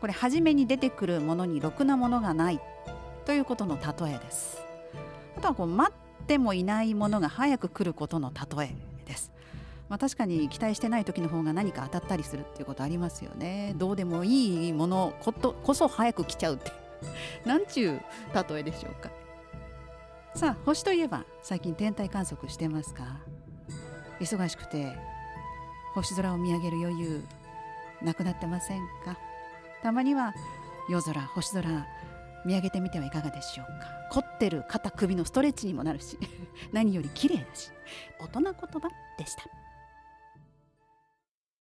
これ初めに出てくるものにろくなものがない。ということの例えです。あとはこう待ってもいないものが早く来ることの例えです。まあ、確かに期待してない時の方が何か当たったりするっていうことありますよね。どうでもいいものことこそ早く来ちゃうって。なんちゅう例えでしょうか。さあ星といえば最近天体観測してますか？忙しくて星空を見上げる余裕なくなってませんか？たまには夜空星空見上げてみてはいかがでしょうか。凝ってる肩首のストレッチにもなるし 何より綺麗だし大人言葉でした。